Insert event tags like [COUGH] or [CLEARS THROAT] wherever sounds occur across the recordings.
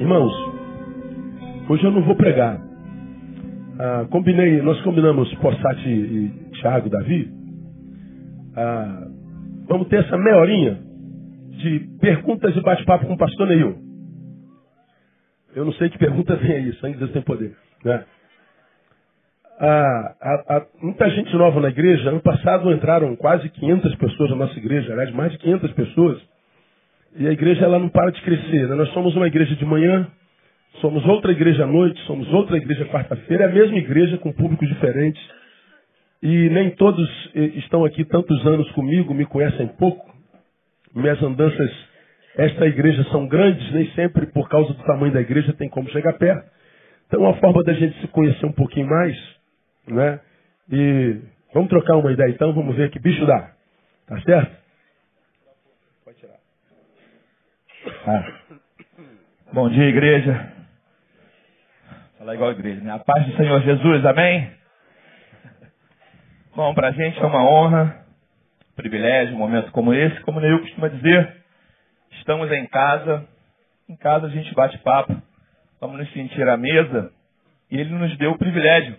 Irmãos, hoje eu não vou pregar. Ah, combinei, nós combinamos Possati e Thiago, Davi. Ah, vamos ter essa meia horinha de perguntas e bate-papo com o pastor Neil. Eu não sei que pergunta vem aí, sangue de Deus tem poder. Né? Ah, há, muita gente nova na igreja. Ano passado entraram quase 500 pessoas na nossa igreja, aliás, mais de 500 pessoas. E a igreja ela não para de crescer. Né? Nós somos uma igreja de manhã, somos outra igreja à noite, somos outra igreja quarta-feira. É a mesma igreja com públicos diferentes. E nem todos eh, estão aqui tantos anos comigo, me conhecem pouco. Minhas andanças, esta igreja são grandes, nem sempre por causa do tamanho da igreja tem como chegar perto. Então, uma forma da gente se conhecer um pouquinho mais, né? E vamos trocar uma ideia então, vamos ver que bicho dá. Tá certo? Ah. Bom dia, igreja. Falar igual a igreja, né? A paz do Senhor Jesus, amém? Bom, para a gente é uma honra, privilégio, um momento como esse, como eu costuma dizer, estamos em casa, em casa a gente bate papo, vamos nos sentir à mesa, e ele nos deu o privilégio,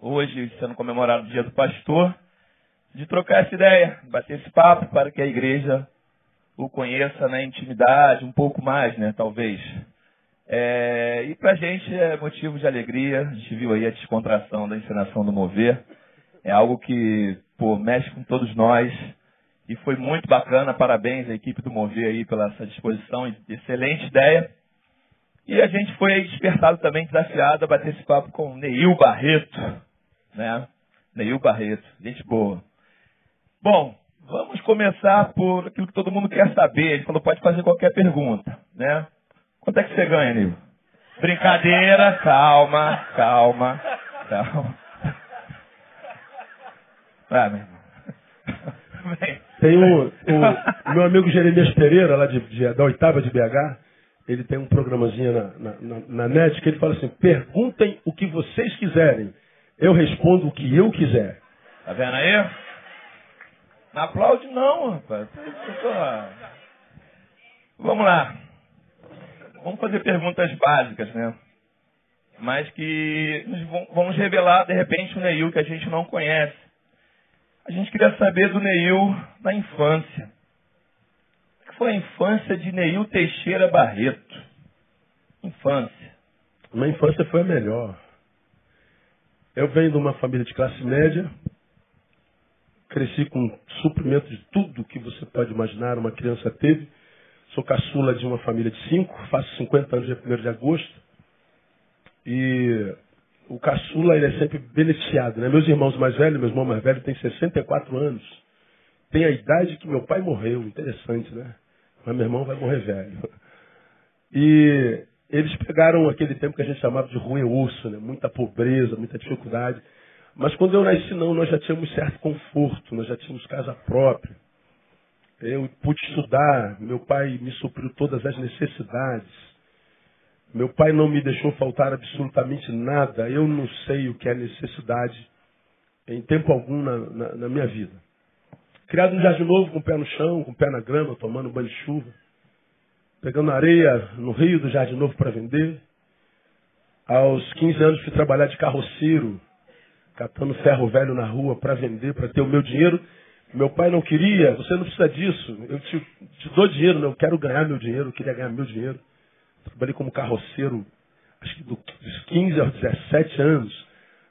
hoje sendo comemorado o dia do pastor, de trocar essa ideia, bater esse papo para que a igreja o conheça na intimidade, um pouco mais, né, talvez. É, e para a gente é motivo de alegria, a gente viu aí a descontração da encenação do Mover, é algo que pô, mexe com todos nós, e foi muito bacana, parabéns à equipe do Mover aí pela essa disposição, excelente ideia. E a gente foi despertado também, desafiado a bater esse papo com Neil Barreto, né? Neil Barreto, gente boa. Bom, Vamos começar por aquilo que todo mundo quer saber. Ele falou, pode fazer qualquer pergunta, né? Quanto é que você ganha, Nil? Brincadeira, calma, calma, calma. [LAUGHS] Ah, meu irmão. [LAUGHS] Tem um, um, meu amigo Jeremias Pereira, lá de, de, da oitava de BH, ele tem um programazinho na, na, na, na net que ele fala assim, perguntem o que vocês quiserem. Eu respondo o que eu quiser. Tá vendo aí? Não aplaude não, rapaz. Vamos lá. Vamos fazer perguntas básicas, né? Mas que vamos revelar, de repente, o Neil que a gente não conhece. A gente queria saber do Neil na infância. O que foi a infância de Neil Teixeira Barreto? Infância. Minha infância foi a melhor. Eu venho de uma família de classe média, Cresci com suprimento de tudo que você pode imaginar uma criança teve. Sou caçula de uma família de cinco, faço 50 anos dia 1 de agosto. E o caçula ele é sempre beneficiado. Né? Meus irmãos mais velhos, meu irmão mais velho tem 64 anos. Tem a idade que meu pai morreu. Interessante, né? Mas meu irmão vai morrer velho. E eles pegaram aquele tempo que a gente chamava de ruim osso, né? Muita pobreza, muita dificuldade. Mas quando eu nasci, não, nós já tínhamos certo conforto, nós já tínhamos casa própria. Eu pude estudar, meu pai me supriu todas as necessidades. Meu pai não me deixou faltar absolutamente nada. Eu não sei o que é necessidade em tempo algum na, na, na minha vida. Criado no Jardim Novo, com o pé no chão, com o pé na grama, tomando banho de chuva. Pegando areia no rio do Jardim Novo para vender. Aos 15 anos fui trabalhar de carroceiro catando ferro velho na rua para vender, para ter o meu dinheiro. Meu pai não queria, você não precisa disso. Eu te, te dou dinheiro, não, eu quero ganhar meu dinheiro, eu queria ganhar meu dinheiro. Trabalhei como carroceiro, acho que dos 15 aos 17 anos.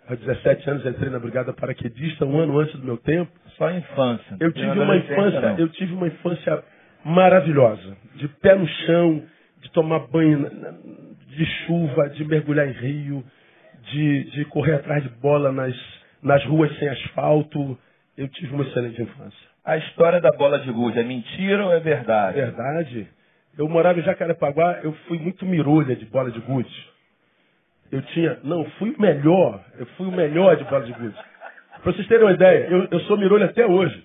Aos 17 anos entrei na Brigada Paraquedista, um ano antes do meu tempo. Só infância. Eu tive uma infância, não. eu tive uma infância maravilhosa. De pé no chão, de tomar banho de chuva, de mergulhar em rio, de, de correr atrás de bola nas, nas ruas sem asfalto. Eu tive uma excelente infância. A história da bola de gude é mentira ou é verdade? Verdade. Eu morava em Jacarepaguá, eu fui muito mirolha de bola de gude. Eu tinha, não, fui o melhor, eu fui o melhor de bola de gude. Para vocês terem uma ideia, eu, eu sou mirolha até hoje.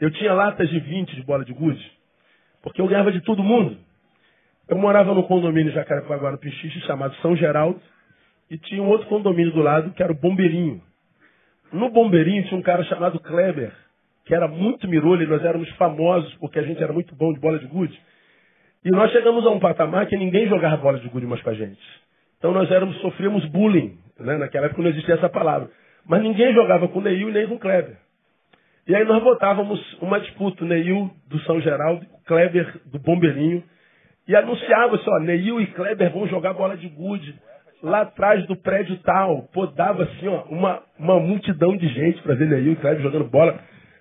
Eu tinha latas de 20 de bola de gude, porque eu ganhava de todo mundo. Eu morava no condomínio Jacarepaguá, no Pichiche, chamado São Geraldo, e tinha um outro condomínio do lado que era o Bombeirinho. No Bombeirinho tinha um cara chamado Kleber, que era muito mirolho, e nós éramos famosos porque a gente era muito bom de bola de gude. E nós chegamos a um patamar que ninguém jogava bola de gude mais com a gente. Então nós éramos, sofríamos bullying. Né? Naquela época não existia essa palavra. Mas ninguém jogava com o Neil nem com o Kleber. E aí nós botávamos uma disputa, o Neil do São Geraldo, o Kleber do Bombeirinho, e anunciava-se, ó, Neil e Kleber vão jogar bola de gude lá atrás do prédio tal. Pô, dava assim, ó, uma, uma multidão de gente para ver Neil e Kleber jogando bola.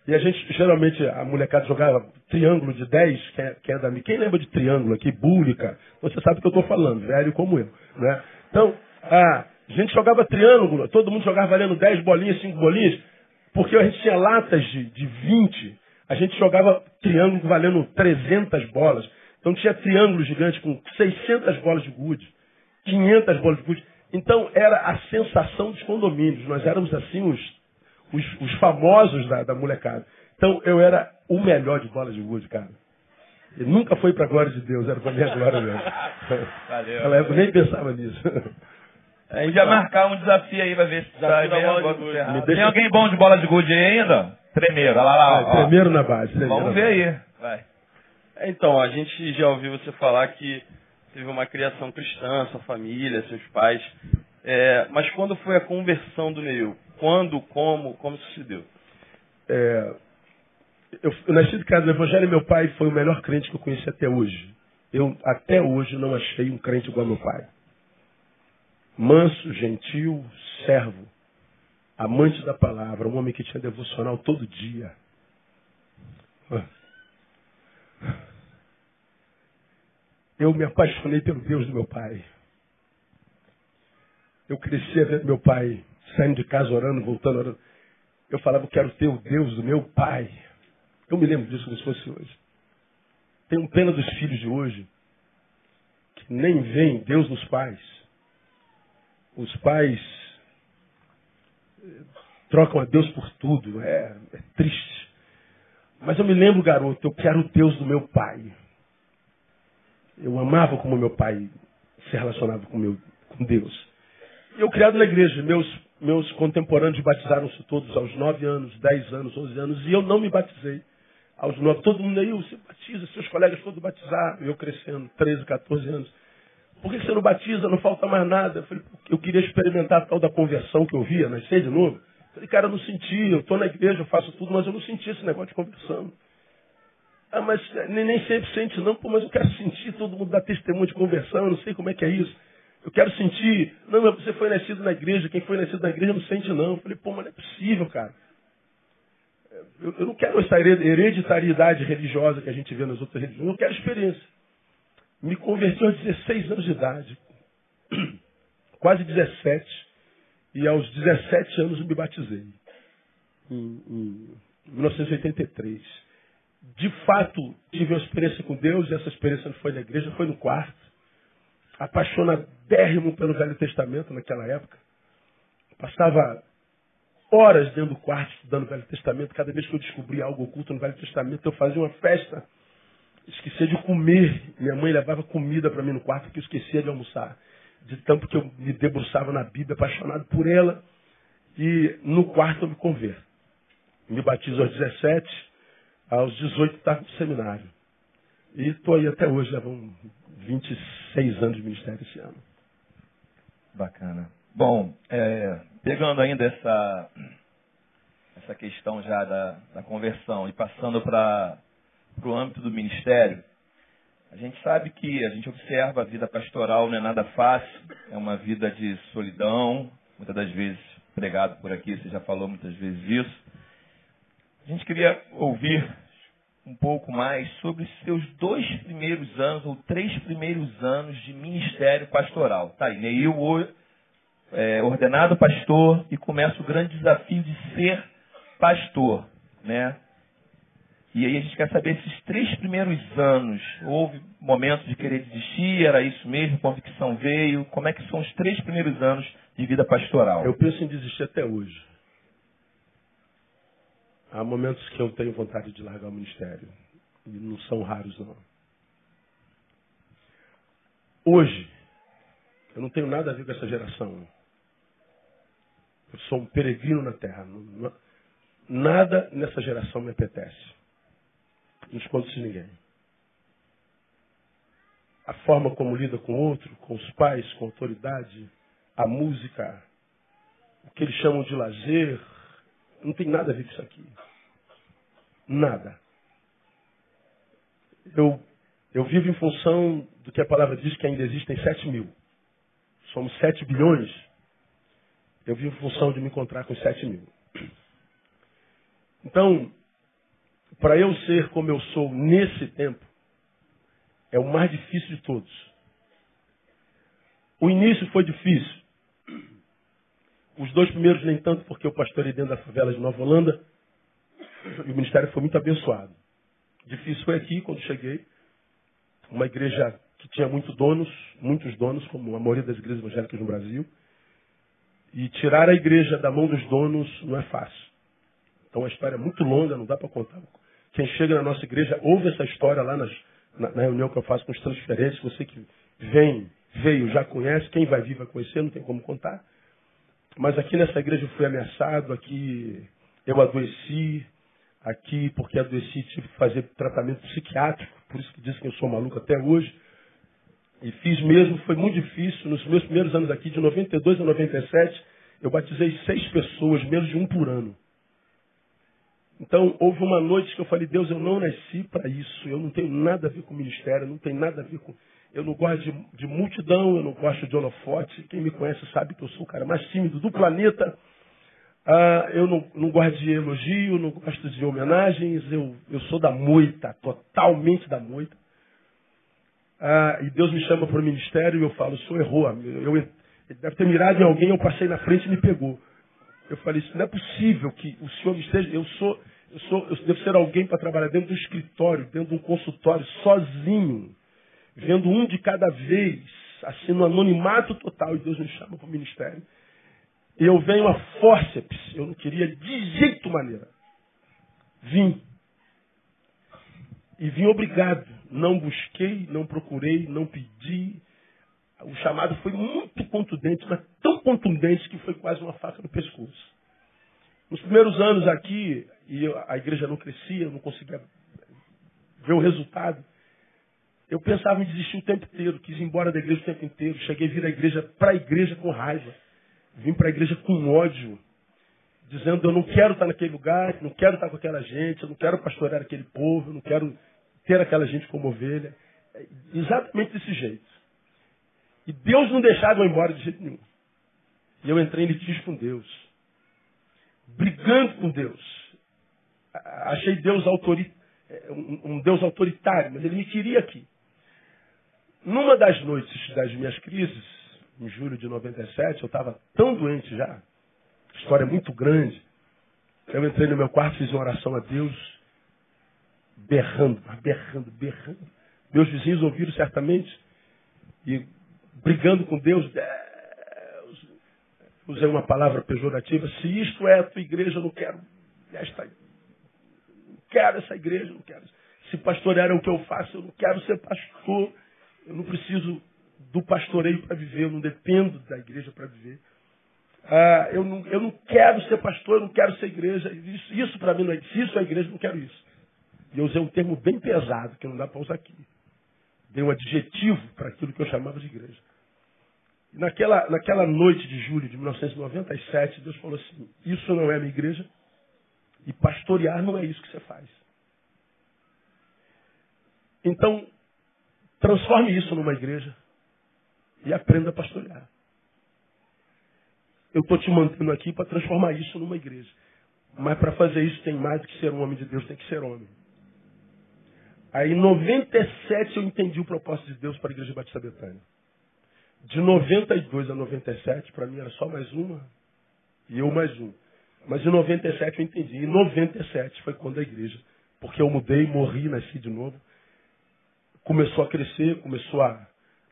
E a gente, geralmente, a molecada jogava triângulo de 10, quem é, quem é da Quem lembra de triângulo aqui? Búlica. Você sabe o que eu estou falando, velho como eu. Né? Então, a gente jogava triângulo, todo mundo jogava valendo 10 bolinhas, 5 bolinhas, porque a gente tinha latas de, de 20, a gente jogava triângulo valendo 300 bolas. Então tinha triângulo gigante com 600 bolas de gude, 500 bolas de gude. Então era a sensação dos condomínios. Nós éramos assim os os, os famosos da, da, molecada. Então eu era o melhor de bola de gude, cara. E nunca foi para a glória de Deus, era para minha glória mesmo. [LAUGHS] Valeu. Ela, eu nem pensava nisso. A gente vai marcar um desafio aí para ver se sai bem bola de gude. Deixa... Tem alguém bom de bola de gude aí ainda? Tremeiro, olha lá, lá. Vai, tremeiro na base. Tremeiro Vamos ver aí. Vai. É, então, a gente já ouviu você falar que teve uma criação cristã, sua família, seus pais. É, mas quando foi a conversão do Neil? Quando, como, como isso se deu? É, eu, eu, nasci de casa do Evangelho e meu pai foi o melhor crente que eu conheci até hoje. Eu até hoje não achei um crente igual meu pai. Manso, gentil, servo, amante da palavra, um homem que tinha devocional todo dia. Eu me apaixonei pelo Deus do meu pai. Eu cresci vendo meu pai saindo de casa orando, voltando orando. Eu falava, eu quero ter o Deus do meu pai. Eu me lembro disso como se fosse hoje. Tenho pena dos filhos de hoje, que nem veem Deus nos pais. Os pais eh, trocam a Deus por tudo. É, é triste. Mas eu me lembro, garoto, eu quero o Deus do meu pai. Eu amava como meu pai se relacionava com, meu, com Deus. Eu criado na igreja, meus, meus contemporâneos batizaram-se todos aos 9 anos, 10 anos, 11 anos, e eu não me batizei. Aos 9, todo mundo aí, você batiza, seus colegas todos batizaram, eu crescendo, 13, 14 anos. Por que você não batiza? Não falta mais nada. Eu falei, eu queria experimentar a tal da conversão que eu via, nascer de novo. Eu falei, cara, eu não senti, eu estou na igreja, eu faço tudo, mas eu não senti esse negócio de conversão. Ah, mas nem, sempre sente não, pô, mas eu quero sentir, todo mundo dá testemunho de conversão, eu não sei como é que é isso. Eu quero sentir. Não, mas você foi nascido na igreja, quem foi nascido na igreja não sente não. Eu falei, pô, mas não é possível, cara. Eu, eu não quero essa hereditariedade religiosa que a gente vê nas outras religiões, eu quero experiência. Me converti aos 16 anos de idade, [CLEARS THROAT] quase 17, e aos 17 anos me batizei, em, em 1983. De fato, tive uma experiência com Deus, e essa experiência não foi na igreja, foi no quarto apaixonadérrimo pelo Velho Testamento naquela época. Passava horas dentro do quarto estudando o Velho Testamento. Cada vez que eu descobria algo oculto no Velho Testamento, eu fazia uma festa. Esquecia de comer. Minha mãe levava comida para mim no quarto que eu esquecia de almoçar. De tanto que eu me debruçava na Bíblia, apaixonado por ela. E no quarto eu me converto. Me batizo aos 17, aos 18 estava no seminário. E estou aí até hoje, levam 26 anos de ministério esse ano. Bacana. Bom, é, pegando ainda essa, essa questão já da, da conversão e passando para o âmbito do ministério, a gente sabe que a gente observa a vida pastoral não é nada fácil, é uma vida de solidão, muitas das vezes pregado por aqui, você já falou muitas vezes isso. A gente queria ouvir um pouco mais sobre seus dois primeiros anos ou três primeiros anos de ministério pastoral. Tá aí, Neil, é, ordenado pastor e começa o grande desafio de ser pastor, né? E aí a gente quer saber esses três primeiros anos, houve momentos de querer desistir, era isso mesmo, convicção veio, como é que são os três primeiros anos de vida pastoral? Eu penso em desistir até hoje. Há momentos que eu tenho vontade de largar o ministério. E não são raros, não. Hoje, eu não tenho nada a ver com essa geração. Eu sou um peregrino na terra. Nada nessa geração me apetece. Não escondo de ninguém. a forma como lida com o outro, com os pais, com a autoridade, a música, o que eles chamam de lazer, não tem nada a ver com isso aqui. Nada. Eu, eu vivo em função do que a palavra diz que ainda existem 7 mil. Somos 7 bilhões. Eu vivo em função de me encontrar com 7 mil. Então, para eu ser como eu sou nesse tempo, é o mais difícil de todos. O início foi difícil. Os dois primeiros nem tanto, porque eu pastorei dentro da favela de Nova Holanda e o ministério foi muito abençoado. Difícil foi aqui, quando cheguei, uma igreja que tinha muitos donos, muitos donos, como a maioria das igrejas evangélicas no Brasil. E tirar a igreja da mão dos donos não é fácil. Então a história é muito longa, não dá para contar. Quem chega na nossa igreja ouve essa história lá nas, na, na, reunião que eu faço com os transferentes. Você que vem, veio, já conhece. Quem vai vir vai conhecer, não tem como contar. Mas aqui nessa igreja eu fui ameaçado, aqui eu adoeci, aqui porque adoeci tive que fazer tratamento psiquiátrico, por isso que disse que eu sou maluco até hoje. E fiz mesmo, foi muito difícil. Nos meus primeiros anos aqui, de 92 a 97, eu batizei seis pessoas, menos de um por ano. Então, houve uma noite que eu falei, Deus, eu não nasci para isso. Eu não tenho nada a ver com ministério, não tenho nada a ver com. Eu não gosto de, de multidão, eu não gosto de holofote. Quem me conhece sabe que eu sou o cara mais tímido do planeta. Ah, eu não, não gosto de elogio, não gosto de homenagens. Eu, eu sou da moita, totalmente da moita. Ah, e Deus me chama para o ministério e eu falo, o senhor errou. Eu, eu, ele deve ter mirado em alguém, eu passei na frente e me pegou. Eu falei, isso não é possível que o senhor me esteja. Eu sou, eu sou, eu devo ser alguém para trabalhar dentro do escritório, dentro de um consultório, sozinho, vendo um de cada vez, assim no anonimato total, e Deus me chama para o ministério. E eu venho a fórceps, eu não queria de jeito maneira. Vim. E vim obrigado. Não busquei, não procurei, não pedi, o chamado foi muito contundente, mas tão contundente que foi quase uma faca no pescoço. Nos primeiros anos aqui, e a igreja não crescia, eu não conseguia ver o resultado, eu pensava em desistir o tempo inteiro, quis ir embora da igreja o tempo inteiro. Cheguei a vir da igreja para a igreja com raiva. Vim para a igreja com ódio, dizendo eu não quero estar naquele lugar, não quero estar com aquela gente, eu não quero pastorear aquele povo, eu não quero ter aquela gente como ovelha. Exatamente desse jeito. E Deus não deixava eu embora de jeito nenhum. E eu entrei em litígio com Deus. Brigando com Deus. Achei Deus autori... É, um Deus autoritário, mas ele me queria aqui. Numa das noites das minhas crises, em julho de 97, eu estava tão doente já, história é muito grande. Eu entrei no meu quarto, fiz uma oração a Deus, berrando, berrando, berrando. Meus vizinhos ouviram certamente e brigando com Deus. Deus. Usei uma palavra pejorativa. Se isto é a tua igreja, eu não quero esta. Não quero essa igreja, não quero. Se pastorear é o que eu faço, eu não quero ser pastor. Eu não preciso do pastoreio para viver, eu não dependo da igreja para viver. Ah, eu, não, eu não quero ser pastor, eu não quero ser igreja. Isso, isso para mim não é. Se isso é igreja, não quero isso. E eu usei um termo bem pesado, que não dá para usar aqui. Dei um adjetivo para aquilo que eu chamava de igreja. Naquela, naquela noite de julho de 1997, Deus falou assim: Isso não é minha igreja, e pastorear não é isso que você faz. Então, transforme isso numa igreja e aprenda a pastorear. Eu estou te mantendo aqui para transformar isso numa igreja. Mas para fazer isso tem mais do que ser um homem de Deus, tem que ser homem. Aí em 97 eu entendi o propósito de Deus para a Igreja Batista Betânia. De 92 a 97, para mim era só mais uma e eu mais um. Mas em 97 eu entendi. Em 97 foi quando a igreja, porque eu mudei, morri, nasci de novo, começou a crescer, começou a,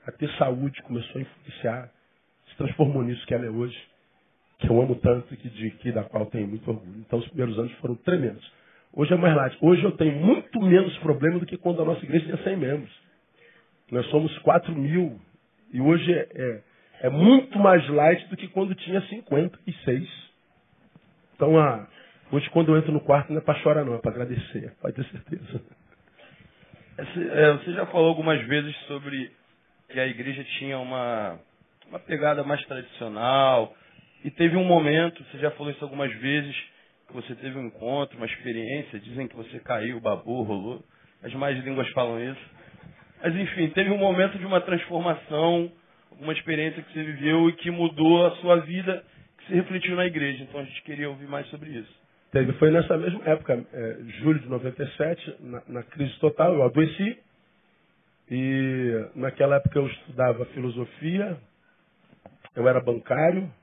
a ter saúde, começou a influenciar, se transformou nisso que ela é hoje, que eu amo tanto e que, de, que da qual tenho muito orgulho. Então os primeiros anos foram tremendos. Hoje é mais light. Hoje eu tenho muito menos problema do que quando a nossa igreja tinha 100 membros. Nós somos 4 mil e hoje é, é, é, muito mais light do que quando tinha 56. Então, hoje quando eu entro no quarto não é para chorar não, é para agradecer, pode ter certeza. É, você já falou algumas vezes sobre que a igreja tinha uma, uma pegada mais tradicional. E teve um momento, você já falou isso algumas vezes, que você teve um encontro, uma experiência, dizem que você caiu, babou, rolou. As mais línguas falam isso. Mas enfim, teve um momento de uma transformação, uma experiência que você viveu e que mudou a sua vida, que se refletiu na igreja. Então a gente queria ouvir mais sobre isso. Teve, foi nessa mesma época, é, julho de 97, na, na crise total, eu adoeci. E naquela época eu estudava filosofia, eu era bancário,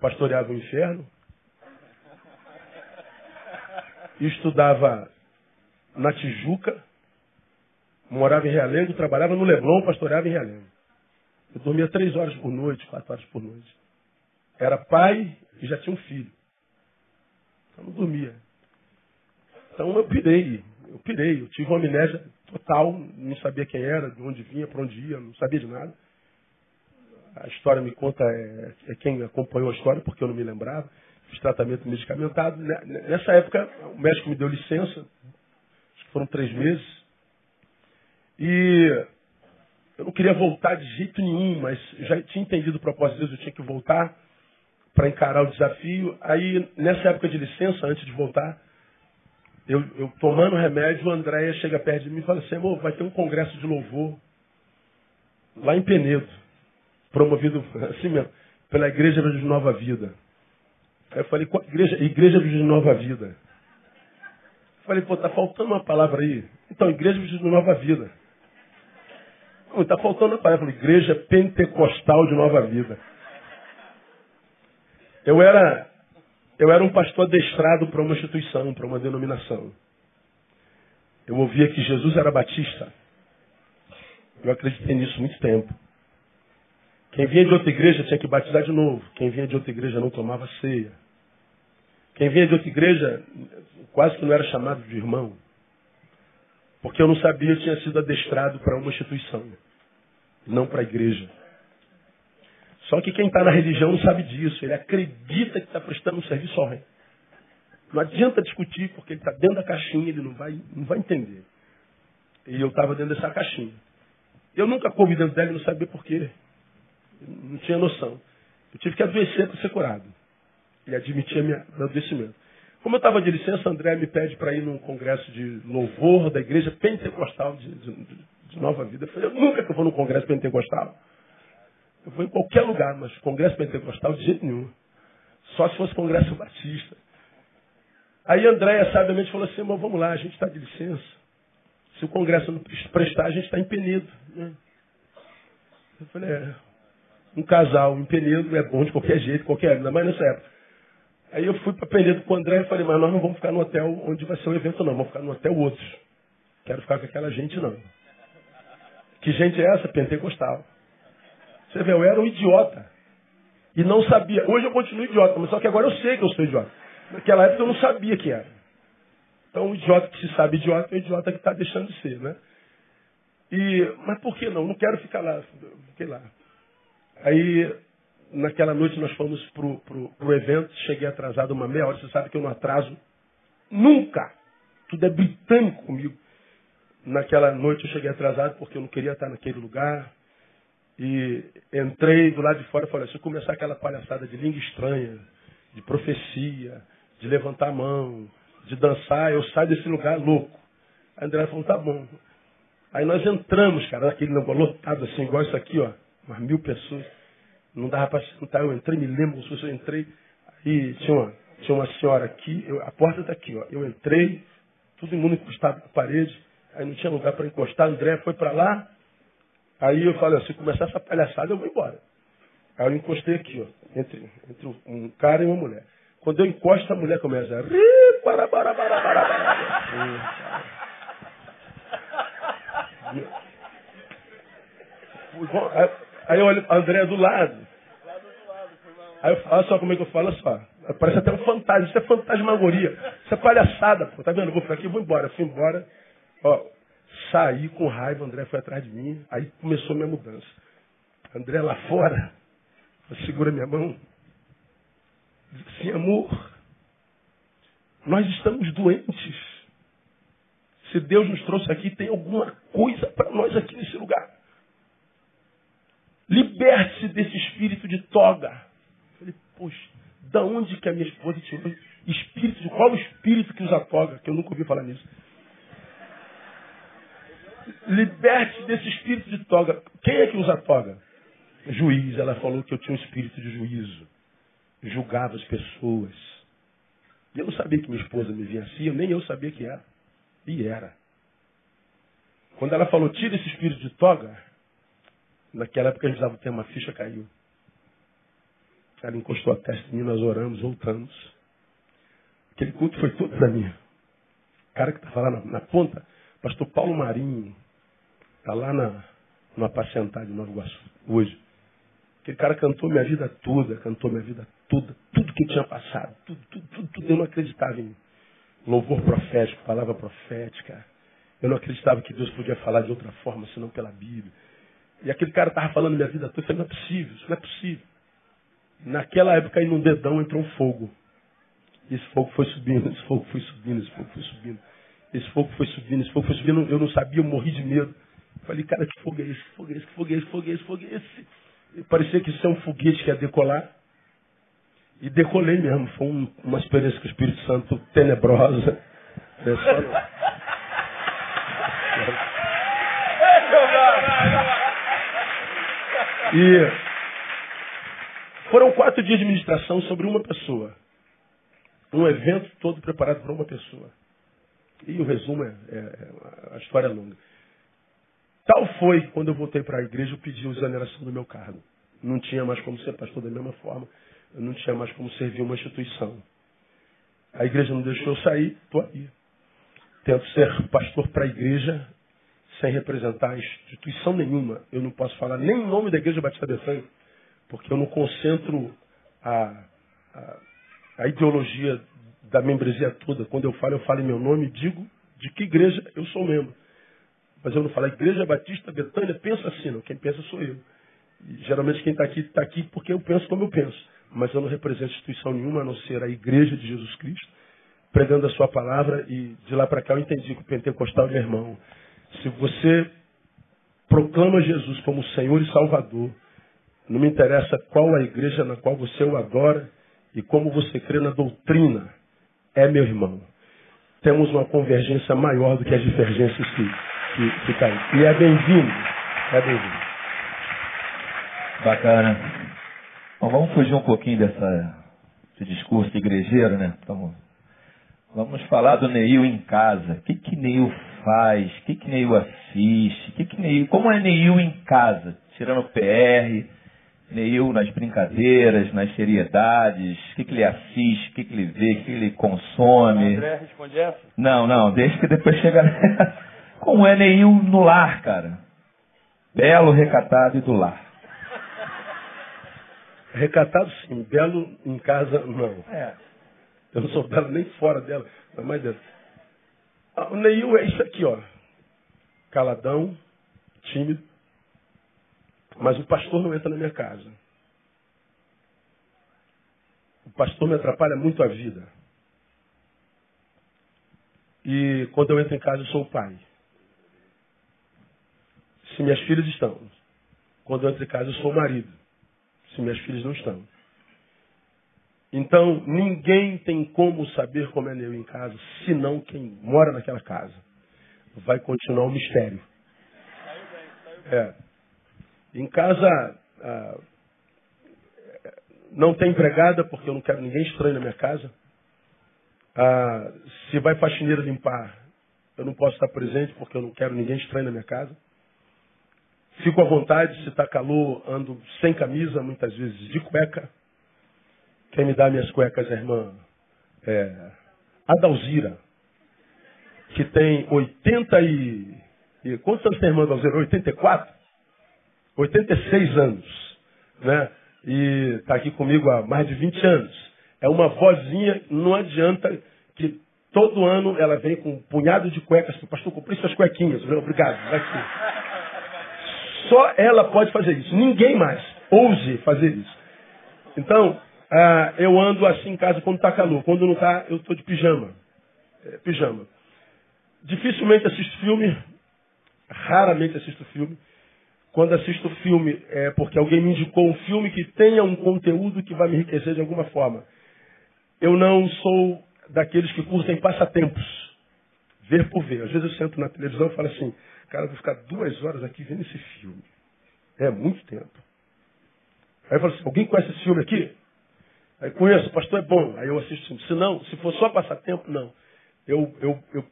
pastoreava o inferno. Estudava na Tijuca, morava em Realengo, trabalhava no Leblon, pastoreava em Realengo. Eu dormia três horas por noite, quatro horas por noite. Era pai e já tinha um filho. Eu não dormia. Então eu pirei, eu pirei, eu tive uma amnésia total, não sabia quem era, de onde vinha, para onde ia, não sabia de nada. A história me conta, é, é, quem acompanhou a história, porque eu não me lembrava. Fiz tratamento medicamentado. Nessa época, o médico me deu licença, acho que foram três meses. E eu não queria voltar de jeito nenhum, mas já tinha entendido o propósito de Deus, eu tinha que voltar para encarar o desafio. Aí, nessa época de licença, antes de voltar, eu, eu tomando remédio, o Andréia chega perto de mim e fala assim, amor, vai ter um congresso de louvor lá em Penedo, promovido assim mesmo, pela Igreja de Nova Vida. Aí eu falei, igreja, igreja de Nova Vida. Eu falei, pô, tá faltando uma palavra aí. Então, Igreja de Nova Vida. Está faltando uma palavra. Igreja Pentecostal de Nova Vida. Eu era, eu era um pastor adestrado para uma instituição, para uma denominação. Eu ouvia que Jesus era batista. Eu acreditei nisso muito tempo. Quem vinha de outra igreja tinha que batizar de novo. Quem vinha de outra igreja não tomava ceia. Quem vinha de outra igreja quase que não era chamado de irmão. Porque eu não sabia, eu tinha sido adestrado para uma instituição, não para a igreja. Só que quem está na religião não sabe disso. Ele acredita que está prestando um serviço ao reino. Não adianta discutir, porque ele está dentro da caixinha, ele não vai, não vai entender. E eu estava dentro dessa caixinha. Eu nunca coube dentro dela e não sabia por quê. Eu não tinha noção. Eu tive que adoecer para ser curado. E admitir meu adoecimento. Como eu estava de licença, André me pede para ir num congresso de louvor da igreja pentecostal de, de, de Nova Vida. Eu falei, eu nunca que eu vou num congresso pentecostal. Eu vou em qualquer lugar, mas congresso pentecostal de jeito nenhum. Só se fosse congresso batista. Aí Andréia sabiamente falou assim, mas vamos lá, a gente está de licença. Se o congresso não prestar, a gente está em Penedo. Né? Eu falei, é, um casal em Penedo é bom de qualquer jeito, qualquer ainda mais nessa época. Aí eu fui para Penedo com o André e falei, mas nós não vamos ficar no hotel onde vai ser o evento, não. Vamos ficar no hotel outro. Quero ficar com aquela gente, não. Que gente é essa? Pentecostal. Você vê, eu era um idiota. E não sabia. Hoje eu continuo idiota, mas só que agora eu sei que eu sou idiota. Naquela época eu não sabia que era. Então o idiota que se sabe idiota é o idiota que está deixando de ser, né? E, mas por que não? Não quero ficar lá. Fiquei lá. Aí, naquela noite nós fomos pro, pro, pro evento, cheguei atrasado uma meia hora, você sabe que eu não atraso nunca. Tudo é britânico comigo. Naquela noite eu cheguei atrasado porque eu não queria estar naquele lugar. E entrei do lado de fora e falei, se eu começar aquela palhaçada de língua estranha, de profecia, de levantar a mão, de dançar, eu saio desse lugar louco. A André falou, tá bom. Aí nós entramos, cara, naquele negócio lotado assim, igual isso aqui, ó, umas mil pessoas. Não dava para sentar, eu entrei, me lembro se eu entrei. Aí tinha uma, tinha uma senhora aqui, eu, a porta está aqui, ó. Eu entrei, todo mundo encostado na parede, aí não tinha lugar para encostar, André foi para lá, Aí eu falei, se começar essa palhaçada, eu vou embora. Aí eu encostei aqui, ó, entre, entre um cara e uma mulher. Quando eu encosto, a mulher começa a rir, para, para, para, para, para. Aí eu olho André do lado. Aí eu falo, só como é que eu falo, só. Parece até um fantasma. Isso é fantasmagoria. Isso é palhaçada, pô. Tá vendo? Vou ficar aqui, vou embora. Eu fui embora. Ó, Saí com raiva, André foi atrás de mim, aí começou minha mudança. André lá fora, segura minha mão, diz assim, amor, nós estamos doentes. Se Deus nos trouxe aqui, tem alguma coisa para nós aqui nesse lugar. liberte-se desse espírito de toga. Eu falei, poxa, da onde que a minha esposa tirou espírito de qual o espírito que usa toga? Que eu nunca ouvi falar nisso. Liberte desse espírito de toga. Quem é que usa toga? Juiz. Ela falou que eu tinha um espírito de juízo. Julgava as pessoas. E eu não sabia que minha esposa me via assim, nem eu sabia que era. E era. Quando ela falou, tira esse espírito de toga, naquela época a gente dava o tema, a ficha caiu. Ela encostou a testa em mim, nós oramos, voltamos. Aquele culto foi tudo para mim. O cara que estava lá na, na, ponta, pastor Paulo Marinho, está lá na, no Apacentar de Nova Iguaçu, hoje. Aquele cara cantou minha vida toda, cantou minha vida toda, tudo que tinha passado, tudo, tudo, tudo, tudo. Eu não acreditava em louvor profético, palavra profética. Eu não acreditava que Deus podia falar de outra forma, senão pela Bíblia. E aquele cara estava falando minha vida toda, eu falei, não é possível, isso não é possível. Naquela época aí num dedão entrou um fogo. E esse fogo foi subindo, esse fogo foi subindo, esse fogo foi subindo. Esse fogo foi subindo, esse fogo foi subindo. Eu não sabia, eu morri de medo. Falei, cara, que fogo é esse? Que fogo é esse? Que fogo é esse? Que fogo é esse? Fogo é esse? E parecia que isso é um foguete que ia decolar. E decolei mesmo. Foi um, uma experiência com o Espírito Santo tenebrosa. É só... E foram quatro dias de ministração sobre uma pessoa. Um evento todo preparado para uma pessoa. E o resumo é, é, é a história é longa. Tal foi, quando eu voltei para a igreja, eu pedi exoneração do meu cargo. Não tinha mais como ser pastor da mesma forma. Eu não tinha mais como servir uma instituição. A igreja não deixou eu sair, estou aí. Tento ser pastor para a igreja sem representar instituição nenhuma. Eu não posso falar nem em nome da Igreja Batista Betânia, porque eu não concentro a, a, a, ideologia da membresia toda. Quando eu falo, eu falo em meu nome e digo de que igreja eu sou membro. Mas eu não falo, Igreja Batista Betânia pensa assim, não. Quem pensa sou eu. E, geralmente quem está aqui, está aqui porque eu penso como eu penso. Mas eu não represento instituição nenhuma, a não ser a Igreja de Jesus Cristo, pregando a sua palavra. E de lá para cá eu entendi que o pentecostal é meu irmão. Se você proclama Jesus como Senhor e Salvador, não me interessa qual a igreja na qual você o adora e como você crê na doutrina, é meu irmão. Temos uma convergência maior do que as divergências que, que, que caem. E é bem-vindo. É bem-vindo. Bacana. Bom, vamos fugir um pouquinho dessa, desse discurso igrejeiro, né? Vamos, vamos falar do Neil em casa. O que, que Neil faz, o que, que Neil assiste, que que Neil, como é Neil em casa, tirando o PR, Neil nas brincadeiras, nas seriedades, o que, que ele assiste, o que, que ele vê, o que, que ele consome. André responde essa? Não, não, deixa que depois chega. Como é Neil no lar, cara? Belo, recatado e do lar. Recatado sim, belo em casa não. É. Eu não sou belo nem fora dela, mas. Ah, o Neil é isso aqui, ó. Caladão, tímido. Mas o pastor não entra na minha casa. O pastor me atrapalha muito a vida. E quando eu entro em casa, eu sou o pai. Se minhas filhas estão. Quando eu entro em casa, eu sou o marido. Se minhas filhas não estão. Então, ninguém tem como saber como é Neu em casa, senão quem mora naquela casa. Vai continuar o mistério. É. Em casa, ah, não tem empregada, porque eu não quero ninguém estranho na minha casa. Ah, se vai faxineira limpar, eu não posso estar presente, porque eu não quero ninguém estranho na minha casa. Fico à vontade, se está calor, ando sem camisa, muitas vezes de cueca. Quem me dá minhas cuecas, irmã? É, Adalzira, que tem 80 e, e. Quantos anos tem a irmã Adalzira? 84? 86 anos. Né? E está aqui comigo há mais de 20 anos. É uma vozinha, não adianta que todo ano ela vem com um punhado de cuecas. Pastor, comprei suas cuequinhas. Obrigado. Só ela pode fazer isso. Ninguém mais ouse fazer isso. Então, ah, eu ando assim em casa quando está calor. Quando não está, eu estou de pijama. É, pijama. Dificilmente assisto filme. Raramente assisto filme. Quando assisto filme, é porque alguém me indicou um filme que tenha um conteúdo que vai me enriquecer de alguma forma. Eu não sou daqueles que curtem passatempos, ver por ver. Às vezes eu sento na televisão e falo assim, cara, vou ficar duas horas aqui vendo esse filme. É muito tempo. Aí eu falo assim, alguém conhece esse filme aqui? Aí conheço, o pastor é bom. Aí eu assisto. Se não, se for só passar tempo, não. Eu, eu, eu,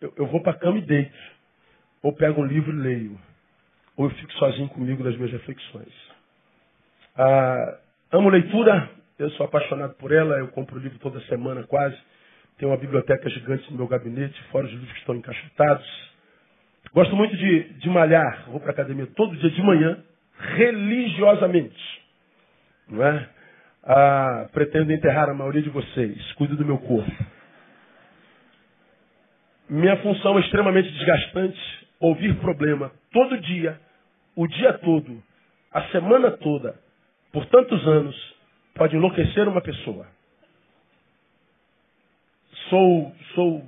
eu, eu vou para a cama e deito. Ou pego um livro e leio. Ou eu fico sozinho comigo nas minhas reflexões. Ah, amo leitura, eu sou apaixonado por ela, eu compro livro toda semana quase. Tenho uma biblioteca gigante no meu gabinete, fora os livros que estão encaixotados. Gosto muito de, de malhar, vou para academia todo dia de manhã, religiosamente. Não é? ah, pretendo enterrar a maioria de vocês. Cuido do meu corpo. Minha função é extremamente desgastante. Ouvir problema todo dia, o dia todo, a semana toda, por tantos anos, pode enlouquecer uma pessoa. Sou, sou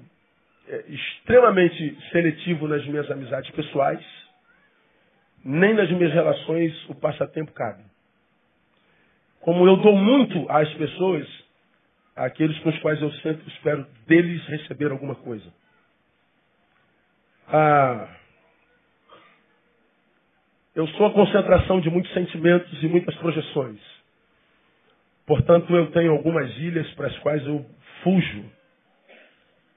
é, extremamente seletivo nas minhas amizades pessoais. Nem nas minhas relações o passatempo cabe. Como eu dou muito às pessoas, àqueles com os quais eu sempre espero deles receber alguma coisa. Ah, eu sou a concentração de muitos sentimentos e muitas projeções. Portanto, eu tenho algumas ilhas para as quais eu fujo.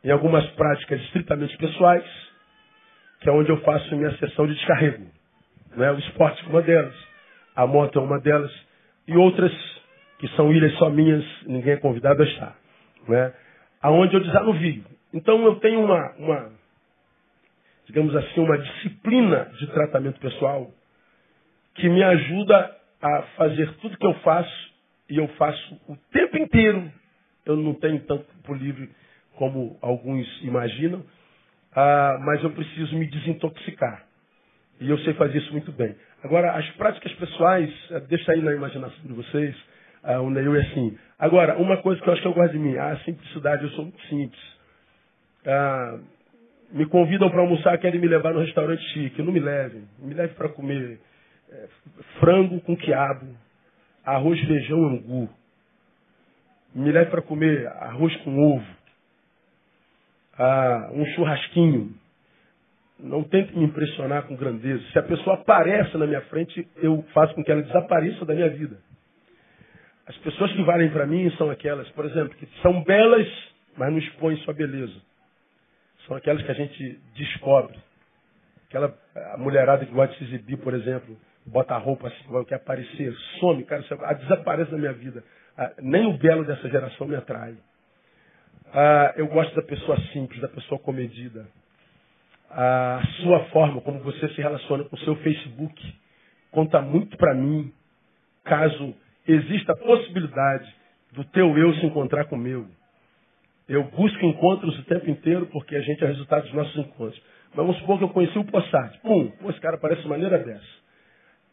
Em algumas práticas estritamente pessoais, que é onde eu faço minha sessão de descarrego. Não é? O esporte é uma delas, a moto é uma delas, e outras que são ilhas só minhas, ninguém é convidado a estar. Né? Aonde eu desanuvio. Então eu tenho uma, uma, digamos assim, uma disciplina de tratamento pessoal que me ajuda a fazer tudo que eu faço e eu faço o tempo inteiro. Eu não tenho tanto tempo livre como alguns imaginam, ah, mas eu preciso me desintoxicar. E eu sei fazer isso muito bem. Agora, as práticas pessoais, eh, deixa aí na imaginação de vocês, uh, o Neil é assim. Agora, uma coisa que eu acho que eu gosto de mim, a simplicidade, eu sou muito simples. Uh, me convidam para almoçar, querem me levar no restaurante chique, não me levem. Me leve para comer é, frango com quiabo, arroz, feijão, angu. Me leve para comer arroz com ovo, uh, um churrasquinho. Não tente me impressionar com grandeza. Se a pessoa aparece na minha frente, eu faço com que ela desapareça da minha vida. As pessoas que valem para mim são aquelas, por exemplo, que são belas, mas não expõem sua beleza. São aquelas que a gente descobre. Aquela mulherada que gosta de se exibir, por exemplo, bota a roupa assim, quer aparecer, some, cara, a desaparece da minha vida. Ah, nem o belo dessa geração me atrai. Ah, eu gosto da pessoa simples, da pessoa comedida a sua forma, como você se relaciona com o seu Facebook, conta muito para mim, caso exista a possibilidade do teu eu se encontrar com o meu. Eu busco encontros o tempo inteiro porque a gente é resultado dos nossos encontros. Mas vamos supor que eu conheci o Possart. Pum, pô, esse cara parece maneira dessa.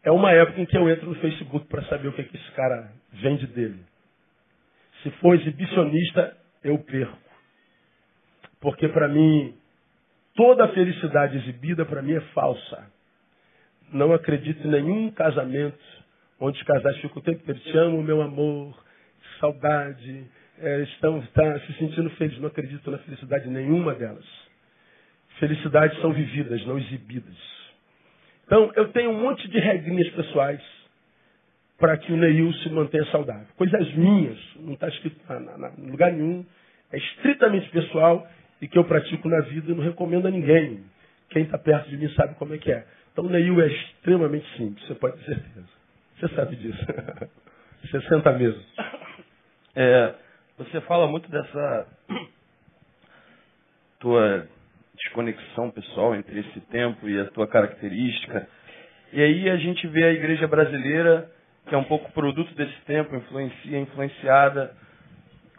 É uma época em que eu entro no Facebook para saber o que, é que esse cara vende dele. Se for exibicionista, eu perco. Porque para mim, Toda felicidade exibida para mim é falsa. Não acredito em nenhum casamento onde os casais ficam o tempo inteiro, te amo, meu amor, saudade, é, estão tá, se sentindo felizes. Não acredito na felicidade nenhuma delas. Felicidades são vividas, não exibidas. Então, eu tenho um monte de regrinhas pessoais para que o Neil se mantenha saudável. Coisas minhas, não está escrito em lugar nenhum, é estritamente pessoal e que eu pratico na vida e não recomendo a ninguém. Quem está perto de mim sabe como é que é. Então o Neil é extremamente simples, você pode ter certeza. Você sabe disso. [LAUGHS] Você senta mesmo. É, você fala muito dessa tua desconexão pessoal entre esse tempo e a tua característica. E aí a gente vê a igreja brasileira, que é um pouco produto desse tempo, influencia, influenciada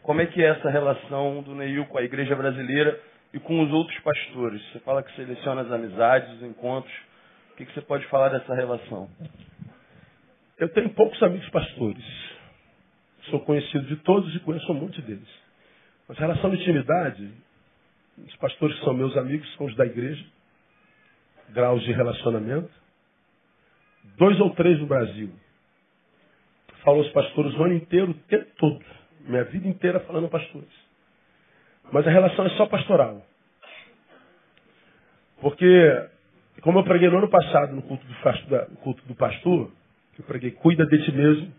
como é que é essa relação do Neil com a igreja brasileira e com os outros pastores? Você fala que seleciona as amizades, os encontros. O que, que você pode falar dessa relação? Eu tenho poucos amigos pastores. Sou conhecido de todos e conheço um monte deles. Mas relação de intimidade, os pastores que são meus amigos são os da igreja, graus de relacionamento. dois ou três no Brasil. Falo aos pastores o ano inteiro, o tempo todo. Minha vida inteira falando pastores. Mas a relação é só pastoral. Porque, como eu preguei no ano passado no culto do, culto do pastor, eu preguei, cuida de ti mesmo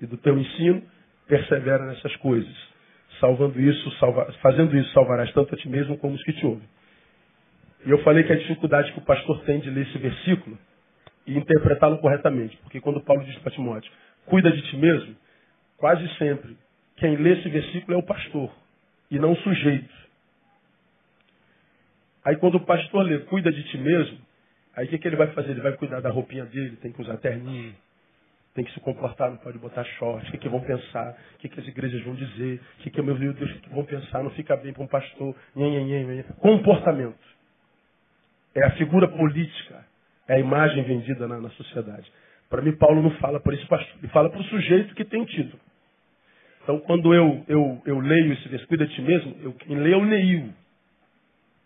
e do teu ensino, persevera nessas coisas. Salvando isso, salva, fazendo isso, salvarás tanto a ti mesmo como os que te ouvem. E eu falei que a dificuldade que o pastor tem de ler esse versículo e interpretá-lo corretamente. Porque quando Paulo diz para Timóteo, cuida de ti mesmo, quase sempre quem lê esse versículo é o pastor e não o sujeito. Aí quando o pastor lê, cuida de ti mesmo, aí o que, que ele vai fazer? Ele vai cuidar da roupinha dele, tem que usar terninho, tem que se comportar, não pode botar short, o que, que vão pensar, o que, que as igrejas vão dizer, o que, que meu Deus, o que vão pensar, não fica bem para um pastor, comportamento. É a figura política, é a imagem vendida na, na sociedade. Para mim, Paulo não fala para esse pastor, ele fala para o sujeito que tem título. Então, quando eu, eu, eu leio esse versículo, de ti mesmo, eu, quem lê é o Neil,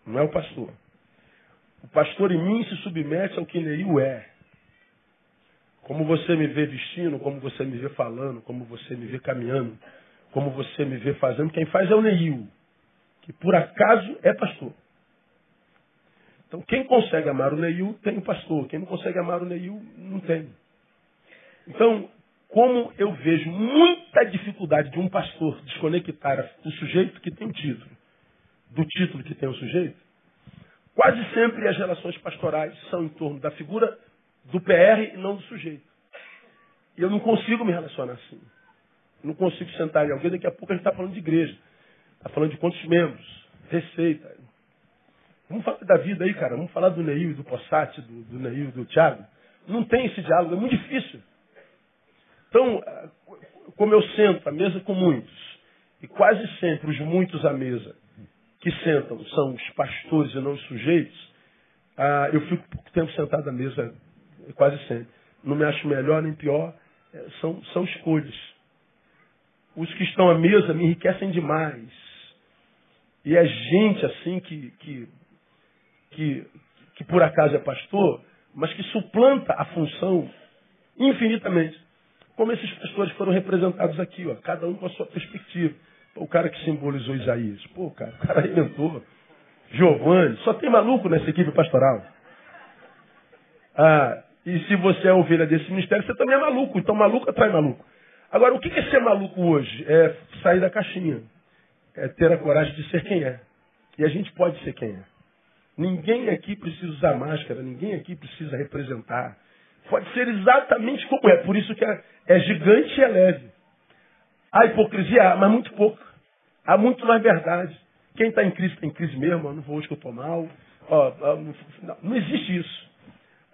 não é o pastor. O pastor em mim se submete ao que Neil é. Como você me vê vestindo, como você me vê falando, como você me vê caminhando, como você me vê fazendo, quem faz é o Neil, que por acaso é pastor. Então, quem consegue amar o Neil tem o pastor. Quem não consegue amar o Neil, não tem. Então, como eu vejo muita dificuldade de um pastor desconectar o sujeito que tem o título, do título que tem o sujeito, quase sempre as relações pastorais são em torno da figura do PR e não do sujeito. E eu não consigo me relacionar assim. não consigo sentar em alguém, daqui a pouco a gente está falando de igreja. Está falando de quantos membros, receita. Vamos falar da vida aí, cara. Vamos falar do Neil, do Possati, do, do Neil, do Thiago. Não tem esse diálogo, é muito difícil. Então, como eu sento à mesa com muitos, e quase sempre os muitos à mesa que sentam são os pastores e não os sujeitos, ah, eu fico pouco tempo sentado à mesa, quase sempre. Não me acho melhor nem pior, é, são, são escolhas. Os que estão à mesa me enriquecem demais. E é gente assim que, que, que, que por acaso é pastor, mas que suplanta a função infinitamente. Como esses pastores foram representados aqui, ó, cada um com a sua perspectiva. o cara que simbolizou Isaías, pô, cara, o cara arrebentou. Giovanni, só tem maluco nessa equipe pastoral. Ah, e se você é ovelha desse ministério, você também é maluco. Então maluco atrai maluco. Agora, o que é ser maluco hoje? É sair da caixinha. É ter a coragem de ser quem é. E a gente pode ser quem é. Ninguém aqui precisa usar máscara, ninguém aqui precisa representar. Pode ser exatamente como é. Por isso que é, é gigante e é leve. Há hipocrisia, mas muito pouco. Há muito mais verdade. Quem está em crise está em crise mesmo. Eu não vou hoje que eu estou mal. Não, existe isso.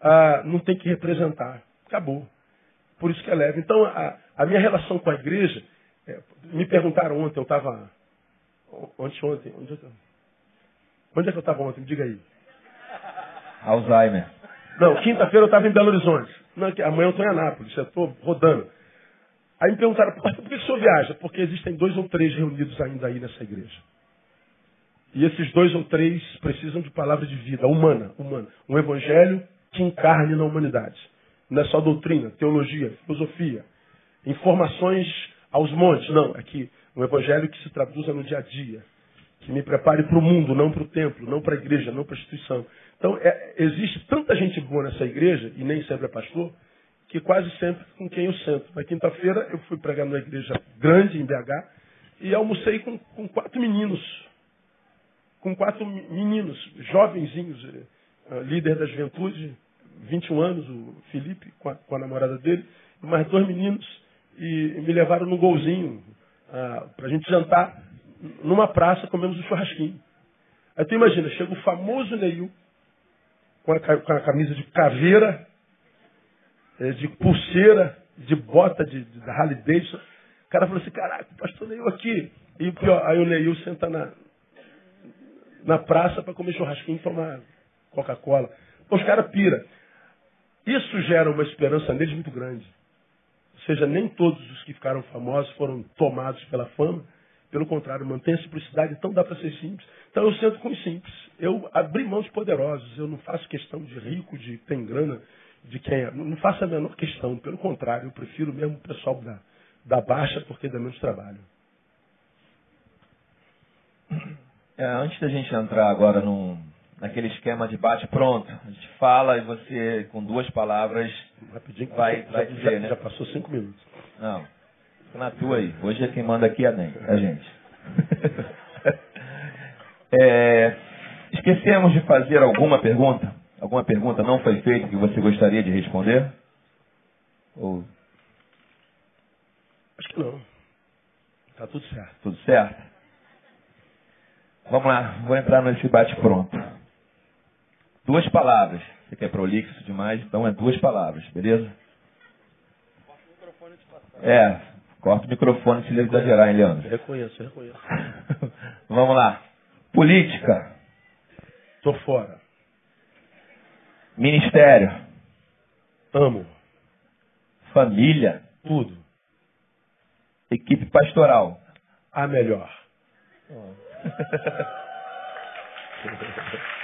Ah, não tem que representar. Acabou. Por isso que é leve. Então, a, a minha relação com a igreja, é, me perguntaram ontem, eu estava. Ontem, ontem. Onde, eu, onde é que eu estava ontem? Me diga aí. Alzheimer. Não, quinta-feira eu estava em Belo Horizonte. Não, amanhã eu estou em Anápolis, eu estou rodando. Aí me perguntaram, por que o senhor viaja? Porque existem dois ou três reunidos ainda aí nessa igreja. E esses dois ou três precisam de palavra de vida, humana, humana. Um evangelho que encarne na humanidade. Não é só doutrina, teologia, filosofia, informações aos montes. Não, é que um evangelho que se traduza no dia a dia. Que me prepare para o mundo, não para o templo, não para a igreja, não para a instituição. Então, é, existe tanta gente boa nessa igreja, e nem sempre é pastor, que quase sempre com quem eu sento. Na quinta-feira eu fui pregar numa igreja grande em BH e almocei com, com quatro meninos. Com quatro meninos, jovenzinhos, líder da juventude, 21 anos, o Felipe, com a, com a namorada dele, e mais dois meninos, e me levaram no golzinho ah, para a gente jantar numa praça, comemos um churrasquinho. Aí tu imagina, chega o famoso Neil, com a, com a camisa de caveira, é, de pulseira, de bota de, de, de Harley Davidson. O cara falou assim, caraca, o pastor Neil aqui. E pior, aí o Neil senta na, na praça para comer churrasquinho e tomar Coca-Cola. Os caras pira. Isso gera uma esperança neles muito grande. Ou seja, nem todos os que ficaram famosos foram tomados pela fama. Pelo contrário, mantém a simplicidade, então dá para ser simples. Então eu sento com os simples. Eu abri mão de poderosos. Eu não faço questão de rico, de tem grana, de quem é. Não faço a menor questão, pelo contrário, eu prefiro mesmo o pessoal da, da baixa porque dá menos trabalho. É, antes da gente entrar agora num, naquele esquema de bate-pronto, a gente fala e você, com duas palavras, Rapidinho, vai, já, vai dizer, já, né? já passou cinco minutos. Não, fica na tua aí. Hoje é quem manda aqui é a NEM, a gente. [LAUGHS] É, esquecemos de fazer alguma pergunta? Alguma pergunta não foi feita que você gostaria de responder? Ou Acho que não. Tá tudo certo. tudo certo? Vamos lá, vou entrar nesse bate-pronto. Duas palavras. Você quer prolixo demais? Então é duas palavras, beleza? É, corta o microfone se ele exagerar, hein, Leandro? Reconheço, reconheço. [LAUGHS] Vamos lá. Política, Tô fora. ministério, Amo. família, Tudo. equipe pastoral. A melhor. [LAUGHS]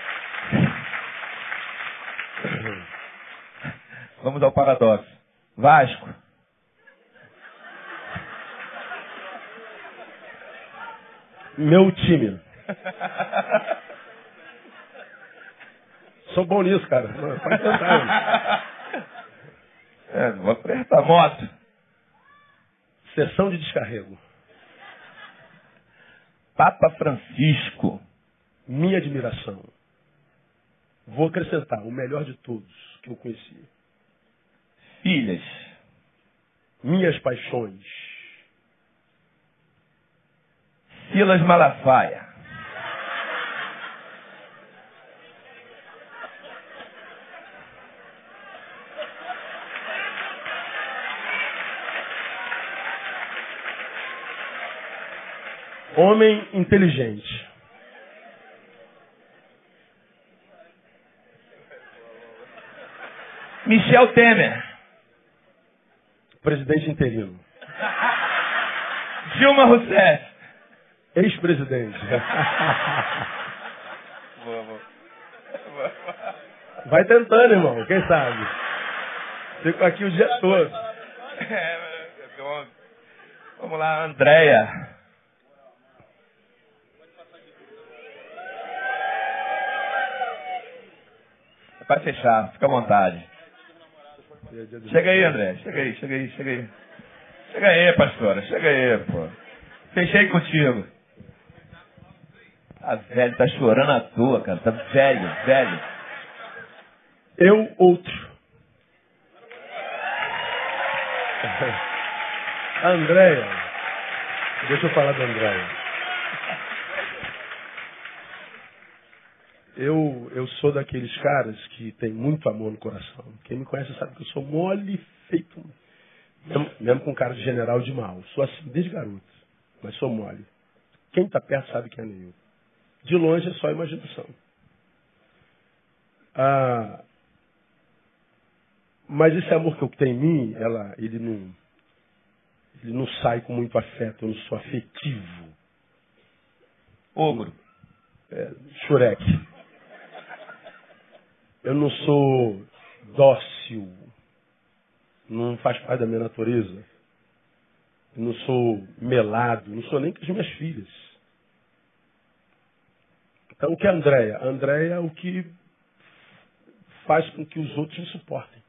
Vamos ao paradoxo. Vasco, Meu time. [LAUGHS] Sou bom nisso, cara. Pode tentar. é, vou apertar moto. Sessão de descarrego. Papa Francisco, Minha admiração. Vou acrescentar o melhor de todos que eu conheci. Filhas, Minhas paixões. Silas Malafaia, Homem inteligente. Michel Temer, Presidente interino. [LAUGHS] Dilma Rousseff. Ex-presidente. [LAUGHS] Vai tentando, irmão. Quem sabe? Fico aqui o dia todo. Vamos lá, Andréia. É pra fechar, fica à vontade. Chega aí, André. Chega aí, chega aí, chega aí. Chega aí, pastora. Chega aí, pô. Fechei contigo. Tá velho, tá chorando à toa, cara. Tá velho, velho. Eu, outro. A [LAUGHS] Andréia. Deixa eu falar da Andréia. Eu, eu sou daqueles caras que tem muito amor no coração. Quem me conhece sabe que eu sou mole feito. Mesmo, mesmo com cara de general de mal. Sou assim desde garoto. Mas sou mole. Quem está perto sabe quem é Neil. De longe é só imaginação. Ah, mas esse amor que eu tenho em mim, ela, ele não, ele não sai com muito afeto. Eu não sou afetivo. Ogro. É, Shurek. Eu não sou dócil. Não faz parte da minha natureza. Eu não sou melado. Não sou nem com as minhas filhas. Então, o que é a Andréia? A Andréia é o que faz com que os outros me suportem.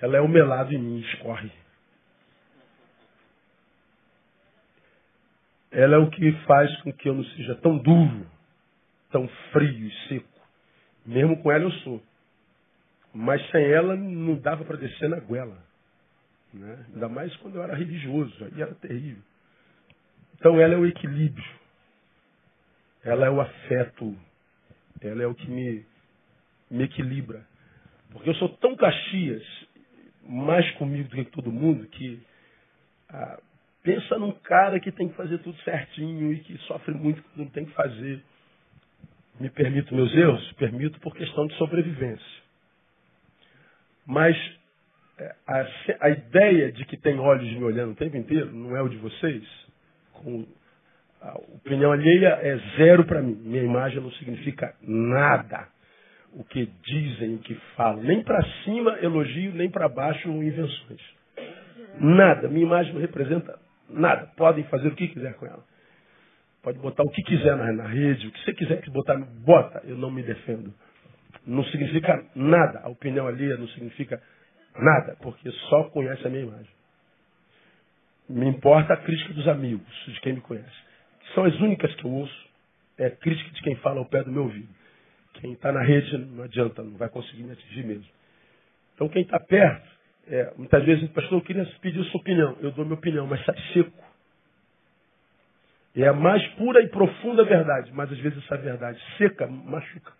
Ela é o melado em mim, escorre. Ela é o que faz com que eu não seja tão duro, tão frio e seco. Mesmo com ela eu sou. Mas sem ela não dava para descer na goela. Né? Ainda mais quando eu era religioso, aí era terrível. Então ela é o equilíbrio. Ela é o afeto. Ela é o que me, me equilibra. Porque eu sou tão Caxias, mais comigo do que todo mundo, que ah, pensa num cara que tem que fazer tudo certinho e que sofre muito quando tem que fazer. Me permito meus erros? Permito por questão de sobrevivência. Mas é, a, a ideia de que tem olhos me olhando o tempo inteiro não é o de vocês. Com, a opinião alheia é zero para mim. Minha imagem não significa nada. o que dizem, o que falam. Nem para cima elogio, nem para baixo invenções. Nada. Minha imagem não representa nada. Podem fazer o que quiser com ela. Pode botar o que quiser na, na rede, o que você quiser que botar, bota. Eu não me defendo. Não significa nada. A opinião ali não significa nada, porque só conhece a minha imagem. Me importa a crítica dos amigos, de quem me conhece. São as únicas que eu ouço. É a crítica de quem fala ao pé do meu ouvido. Quem está na rede não adianta, não vai conseguir me atingir mesmo. Então quem está perto, é, muitas vezes, pastor, eu queria pedir a sua opinião. Eu dou minha opinião, mas sai seco. É a mais pura e profunda verdade, mas às vezes essa verdade seca machuca.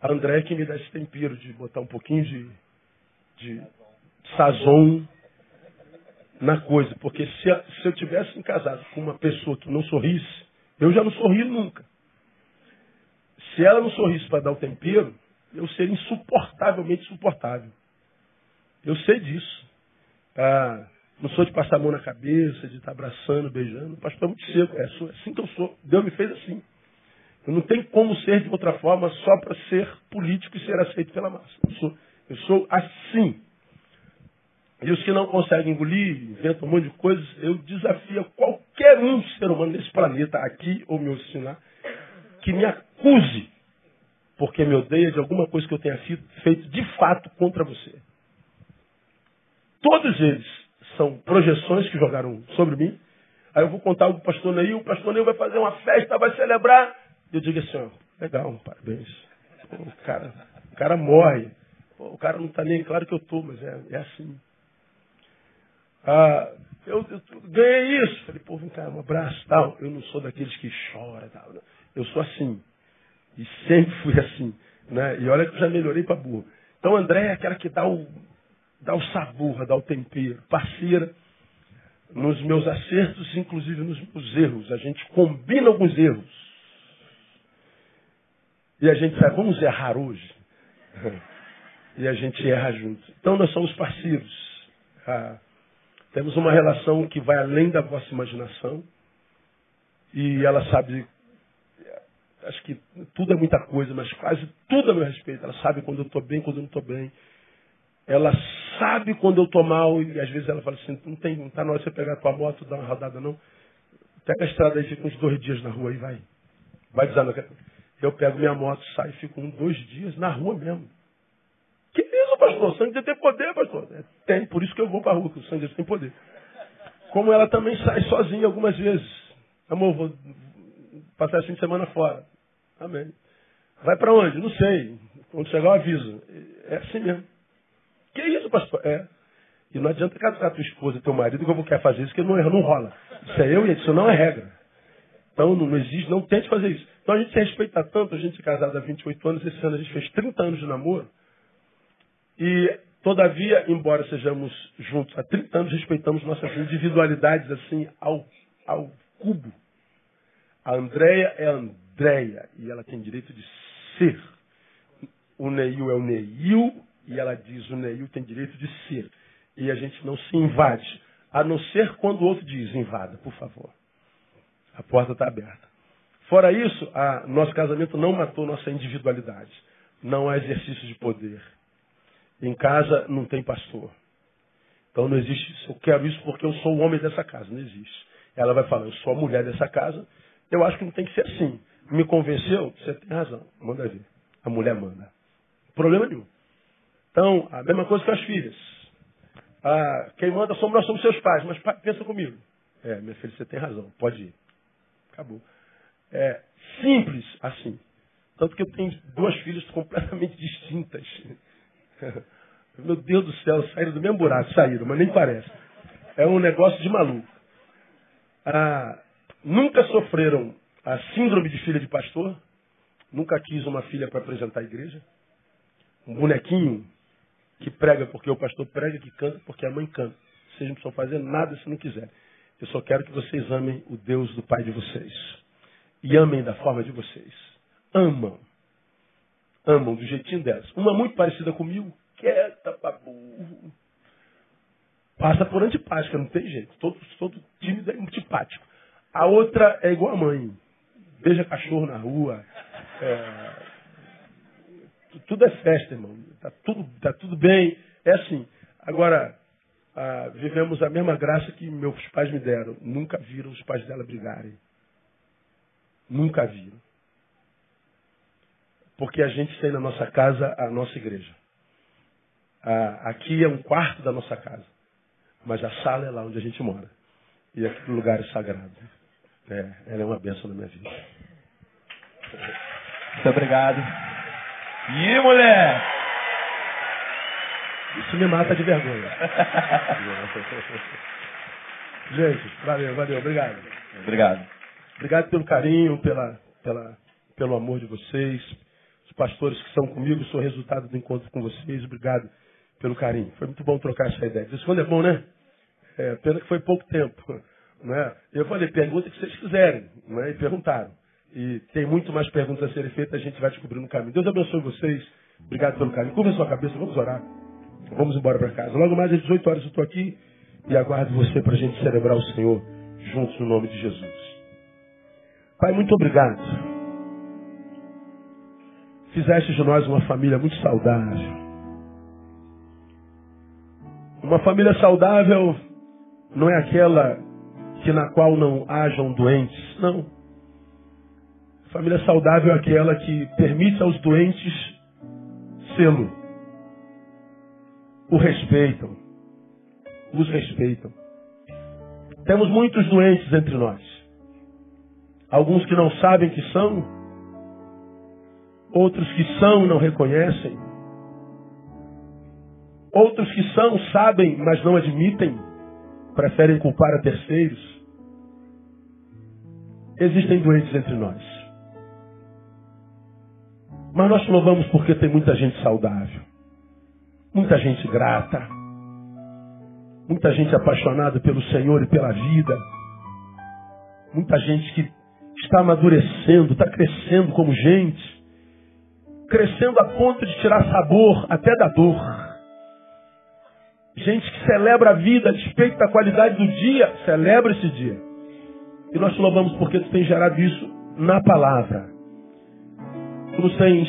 A André é que me dá esse tempero de botar um pouquinho de, de sazon na coisa. Porque se, se eu tivesse casado com uma pessoa que não sorrisse, eu já não sorri nunca. Se ela não sorrisse para dar o tempero, eu seria insuportavelmente insuportável. Eu sei disso. Ah, não sou de passar a mão na cabeça, de estar abraçando, beijando. O pastor é muito seco. É, é assim que eu sou. Deus me fez assim. Eu não tenho como ser de outra forma só para ser político e ser aceito pela massa. Eu sou, eu sou assim. E os que não conseguem engolir, inventam um monte de coisas, eu desafio qualquer um ser humano desse planeta, aqui ou me ensinar, que me acuse, porque me odeia de alguma coisa que eu tenha feito de fato contra você. Todos eles são projeções que jogaram sobre mim. Aí eu vou contar algo para o pastor Neil, o pastor Neil vai fazer uma festa, vai celebrar. Eu digo assim, ó, legal, parabéns. Pô, o, cara, o cara morre. Pô, o cara não está nem claro que eu estou, mas é, é assim. Ah, eu, eu, ganhei isso. Falei, pô, vem cá, um abraço tal. Eu não sou daqueles que choram tal. Eu sou assim. E sempre fui assim. Né? E olha que eu já melhorei para burro. Então André é aquela que dá o, dá o sabor, dá o tempero. Parceira nos meus acertos, inclusive nos meus erros. A gente combina alguns erros. E a gente vai, vamos errar hoje. [LAUGHS] E a gente erra junto. Então nós somos parceiros. Ah, temos uma relação que vai além da vossa imaginação. E ela sabe, acho que tudo é muita coisa, mas quase tudo a meu respeito. Ela sabe quando eu estou bem, quando eu não estou bem. Ela sabe quando eu estou mal e às vezes ela fala assim, não tem, não está na hora de você pegar a tua moto, dar uma rodada não. Pega a estrada aí, fica uns dois dias na rua aí, vai. Vai dizendo, eu pego minha moto, saio e fico uns dois dias na rua mesmo. Que isso, pastor? O sangue de tem poder, pastor. É, tem, por isso que eu vou para a rua, que o sangue de tem poder. Como ela também sai sozinha algumas vezes. Amor, vou passar esse de semana fora. Amém. Vai para onde? Não sei. Quando chegar eu aviso. É assim mesmo. Que isso, pastor? É. E não adianta casar tua esposa teu marido que eu vou querer fazer isso, que não, não rola. Isso é eu e isso não é regra. Então não, não existe, não tente fazer isso. Então a gente se respeita tanto, a gente é casado há 28 anos, esse ano a gente fez 30 anos de namoro. E, todavia, embora sejamos juntos há 30 anos, respeitamos nossas individualidades assim ao, ao cubo. A Andréia é a Andréia e ela tem direito de ser. O Neil é o Neil e ela diz o Neil tem direito de ser. E a gente não se invade, a não ser quando o outro diz invada, por favor. A porta está aberta. Fora isso, a, nosso casamento não matou nossa individualidade. Não há exercício de poder. Em casa não tem pastor. Então não existe. Eu quero isso porque eu sou o homem dessa casa. Não existe. Ela vai falar, eu sou a mulher dessa casa. Eu acho que não tem que ser assim. Me convenceu? Você tem razão. Manda ver. A mulher manda. Problema nenhum. Então, a mesma coisa com as filhas. Ah, quem manda somos nós, somos seus pais. Mas pensa comigo. É, minha filha, você tem razão. Pode ir. Acabou. É simples assim. Tanto que eu tenho duas filhas completamente distintas. [LAUGHS] Meu Deus do céu, saíram do mesmo buraco, saíram, mas nem parece. É um negócio de maluco. Ah, nunca sofreram a síndrome de filha de pastor. Nunca quis uma filha para apresentar a igreja. Um bonequinho que prega porque o pastor prega, que canta porque a mãe canta. Vocês não precisam fazer nada se não quiserem. Eu só quero que vocês amem o Deus do Pai de vocês. E amem da forma de vocês. Amam amam do jeitinho delas. Uma muito parecida comigo, quieta pra burro. Passa por antipática, não tem jeito. Todo, todo tímido é antipático. A outra é igual a mãe. Beija cachorro na rua. É, tudo é festa, irmão. Está tudo, tá tudo bem. É assim. Agora, ah, vivemos a mesma graça que meus pais me deram. Nunca viram os pais dela brigarem. Nunca viram. Porque a gente tem na nossa casa a nossa igreja. Ah, aqui é um quarto da nossa casa. Mas a sala é lá onde a gente mora. E aquele lugar é sagrado. É, ela é uma bênção na minha vida. Muito obrigado. E mulher! Isso me mata de vergonha. [LAUGHS] Gente, valeu, valeu, obrigado. Obrigado. Obrigado pelo carinho, pela, pela, pelo amor de vocês. Os pastores que estão comigo, sou resultado do encontro com vocês. Obrigado pelo carinho. Foi muito bom trocar essa ideia. Isso quando é bom, né? É, pena que foi pouco tempo. [LAUGHS] Não é? Eu falei, pergunta que vocês quiserem. Não é? E perguntaram. E tem muito mais perguntas a serem feitas, a gente vai descobrir no caminho. Deus abençoe vocês. Obrigado pelo carinho. Curva sua cabeça, vamos orar. Vamos embora para casa. Logo mais às 18 horas eu estou aqui e aguardo você para a gente celebrar o Senhor juntos no nome de Jesus. Pai, muito obrigado. Fizeste de nós uma família muito saudável. Uma família saudável não é aquela que na qual não hajam doentes, não. Família saudável é aquela que permite aos doentes sê-lo. O respeitam. Os respeitam. Temos muitos doentes entre nós. Alguns que não sabem que são, outros que são e não reconhecem, outros que são, sabem, mas não admitem, preferem culpar a terceiros. Existem doentes entre nós. Mas nós louvamos porque tem muita gente saudável, muita gente grata, muita gente apaixonada pelo Senhor e pela vida, muita gente que está amadurecendo, está crescendo como gente, crescendo a ponto de tirar sabor até da dor. Gente que celebra a vida a despeito da qualidade do dia, celebra esse dia. E nós te louvamos porque tu tens gerado isso na palavra nos tens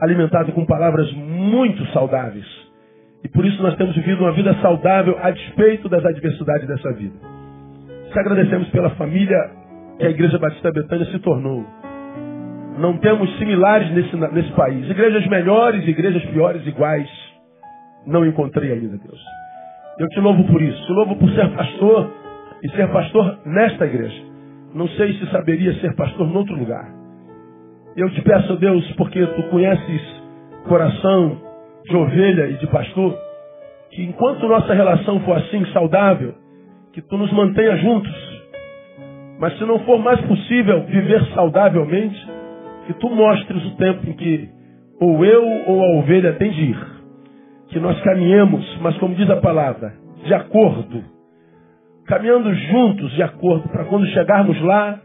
alimentado com palavras muito saudáveis. E por isso nós temos vivido uma vida saudável a despeito das adversidades dessa vida. Te agradecemos pela família que a Igreja Batista Betânia se tornou. Não temos similares nesse, nesse país. Igrejas melhores, igrejas piores, iguais. Não encontrei ainda, Deus. Eu te louvo por isso. Te louvo por ser pastor e ser pastor nesta igreja. Não sei se saberia ser pastor em outro lugar. Eu te peço, Deus, porque tu conheces coração de ovelha e de pastor, que enquanto nossa relação for assim saudável, que tu nos mantenha juntos. Mas se não for mais possível viver saudavelmente, que tu mostres o tempo em que ou eu ou a ovelha tem de ir. Que nós caminhemos, mas como diz a palavra, de acordo. Caminhando juntos de acordo, para quando chegarmos lá,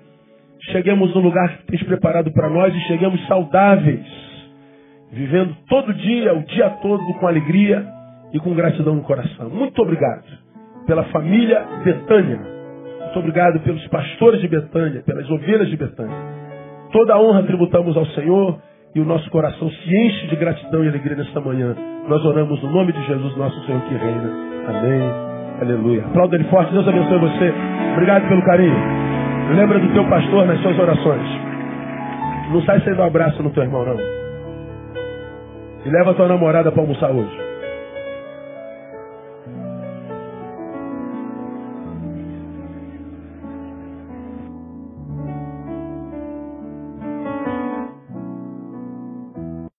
cheguemos no lugar que tens preparado para nós e cheguemos saudáveis, vivendo todo dia, o dia todo, com alegria e com gratidão no coração. Muito obrigado pela família Betânia. Muito obrigado pelos pastores de Betânia, pelas ovelhas de Betânia. Toda a honra tributamos ao Senhor e o nosso coração se enche de gratidão e alegria nesta manhã. Nós oramos no nome de Jesus, nosso Senhor que reina. Amém. Aleluia. Aplauda ele forte. Deus abençoe você. Obrigado pelo carinho. Lembra do teu pastor nas suas orações. Não sai sem dar um abraço no teu irmão, não. E leva tua namorada para almoçar hoje.